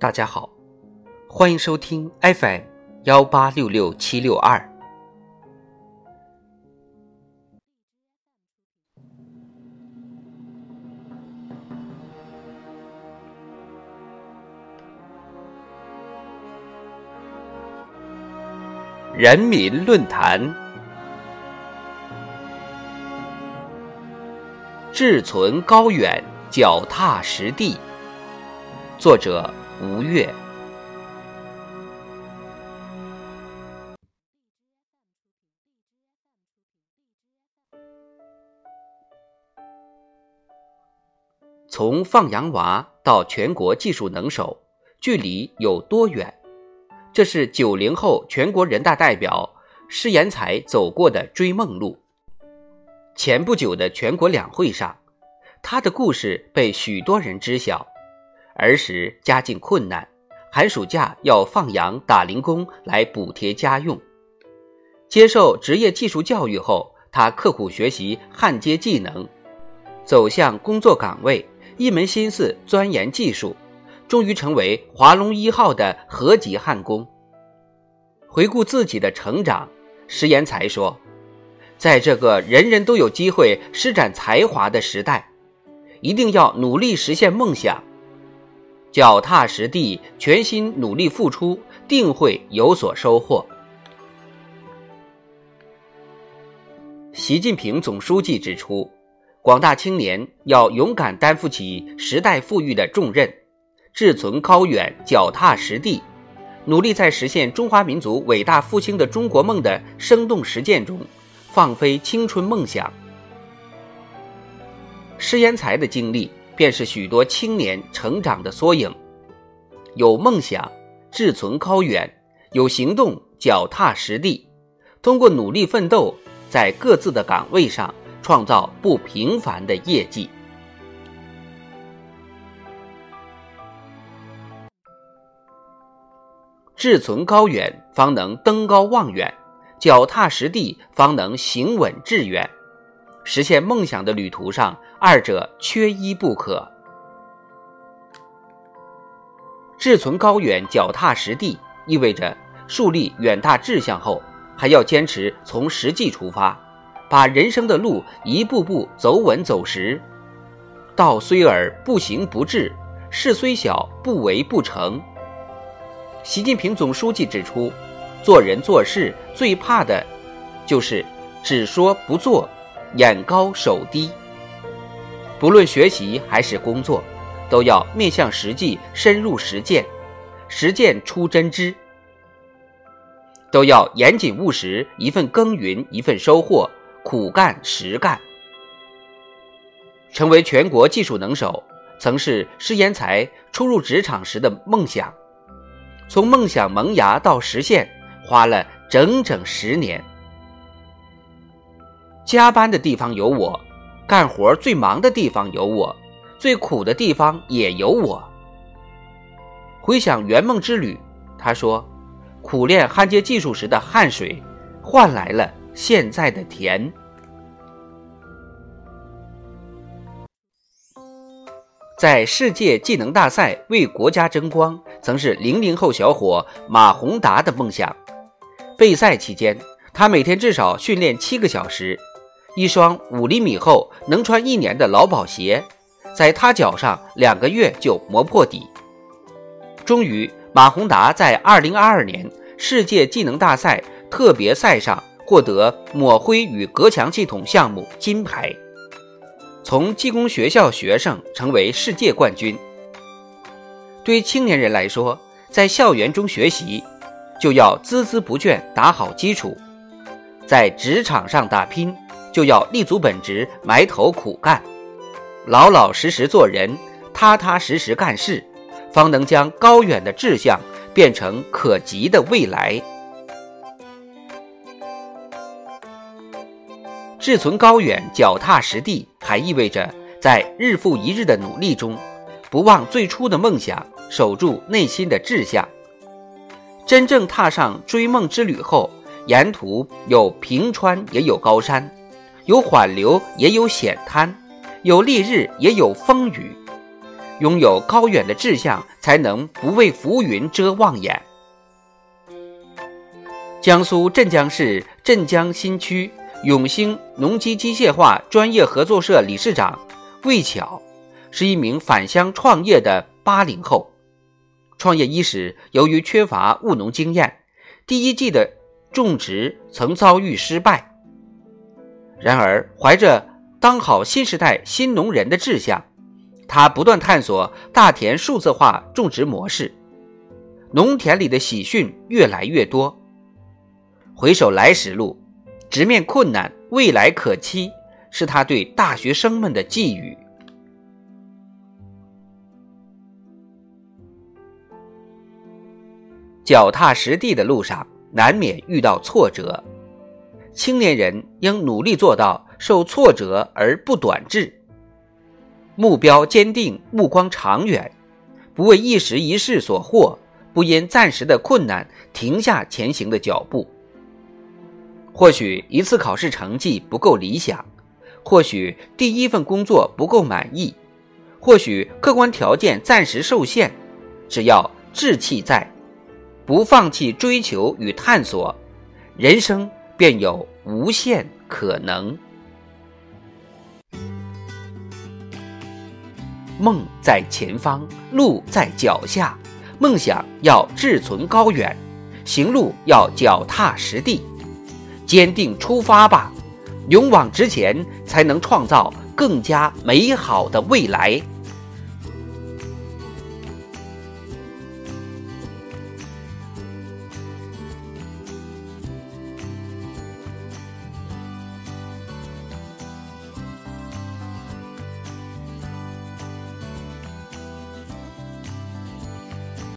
大家好，欢迎收听 FM 幺八六六七六二。人民论坛，志存高远，脚踏实地。作者。吴越。从放羊娃到全国技术能手，距离有多远？这是九零后全国人大代表施延才走过的追梦路。前不久的全国两会上，他的故事被许多人知晓。儿时家境困难，寒暑假要放羊打零工来补贴家用。接受职业技术教育后，他刻苦学习焊接技能，走向工作岗位，一门心思钻研技术，终于成为华龙一号的合级焊工。回顾自己的成长，石延才说：“在这个人人都有机会施展才华的时代，一定要努力实现梦想。”脚踏实地，全心努力付出，定会有所收获。习近平总书记指出，广大青年要勇敢担负起时代赋予的重任，志存高远，脚踏实地，努力在实现中华民族伟大复兴的中国梦的生动实践中，放飞青春梦想。施延才的经历。便是许多青年成长的缩影，有梦想，志存高远；有行动，脚踏实地。通过努力奋斗，在各自的岗位上创造不平凡的业绩。志存高远，方能登高望远；脚踏实地，方能行稳致远。实现梦想的旅途上，二者缺一不可。志存高远、脚踏实地，意味着树立远大志向后，还要坚持从实际出发，把人生的路一步步走稳走实。道虽耳，不行不至；事虽小，不为不成。习近平总书记指出，做人做事最怕的，就是只说不做。眼高手低，不论学习还是工作，都要面向实际，深入实践，实践出真知。都要严谨务实，一份耕耘一份收获，苦干实干。成为全国技术能手，曾是施延才初入职场时的梦想。从梦想萌芽到实现，花了整整十年。加班的地方有我，干活最忙的地方有我，最苦的地方也有我。回想圆梦之旅，他说：“苦练焊接技术时的汗水，换来了现在的甜。”在世界技能大赛为国家争光，曾是零零后小伙马宏达的梦想。备赛期间，他每天至少训练七个小时。一双五厘米厚、能穿一年的劳保鞋，在他脚上两个月就磨破底。终于，马宏达在2022年世界技能大赛特别赛上获得抹灰与隔墙系统项目金牌，从技工学校学生成为世界冠军。对青年人来说，在校园中学习，就要孜孜不倦打好基础，在职场上打拼。就要立足本职，埋头苦干，老老实实做人，踏踏实实干事，方能将高远的志向变成可及的未来。志存高远，脚踏实地，还意味着在日复一日的努力中，不忘最初的梦想，守住内心的志向。真正踏上追梦之旅后，沿途有平川，也有高山。有缓流，也有险滩；有烈日，也有风雨。拥有高远的志向，才能不为浮云遮望眼。江苏镇江市镇江新区永兴农机机械化专业合作社理事长魏巧，是一名返乡创业的八零后。创业伊始，由于缺乏务农经验，第一季的种植曾遭遇失败。然而，怀着当好新时代新农人的志向，他不断探索大田数字化种植模式，农田里的喜讯越来越多。回首来时路，直面困难，未来可期，是他对大学生们的寄语。脚踏实地的路上，难免遇到挫折。青年人应努力做到受挫折而不短滞，目标坚定，目光长远，不为一时一事所惑，不因暂时的困难停下前行的脚步。或许一次考试成绩不够理想，或许第一份工作不够满意，或许客观条件暂时受限，只要志气在。不放弃追求与探索，人生便有无限可能。梦在前方，路在脚下，梦想要志存高远，行路要脚踏实地，坚定出发吧，勇往直前，才能创造更加美好的未来。